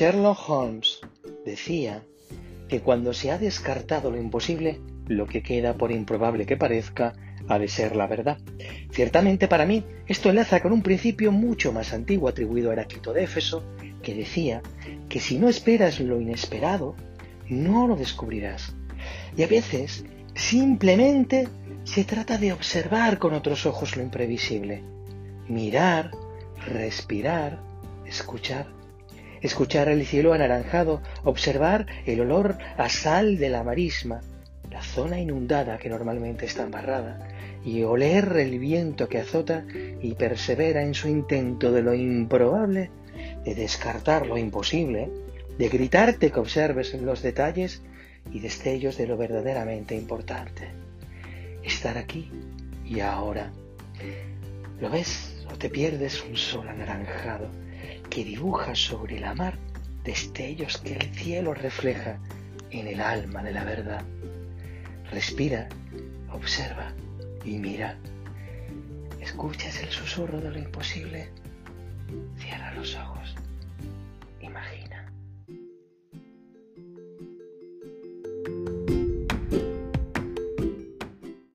Sherlock Holmes decía que cuando se ha descartado lo imposible, lo que queda, por improbable que parezca, ha de ser la verdad. Ciertamente para mí esto enlaza con un principio mucho más antiguo atribuido a Heráclito de Éfeso, que decía que si no esperas lo inesperado, no lo descubrirás. Y a veces simplemente se trata de observar con otros ojos lo imprevisible, mirar, respirar, escuchar escuchar el cielo anaranjado, observar el olor a sal de la marisma, la zona inundada que normalmente está embarrada, y oler el viento que azota y persevera en su intento de lo improbable, de descartar lo imposible, de gritarte que observes los detalles y destellos de lo verdaderamente importante. Estar aquí y ahora. ¿Lo ves o te pierdes un sol anaranjado? que dibuja sobre la mar destellos que el cielo refleja en el alma de la verdad. Respira, observa y mira. ¿Escuchas el susurro de lo imposible? Cierra los ojos.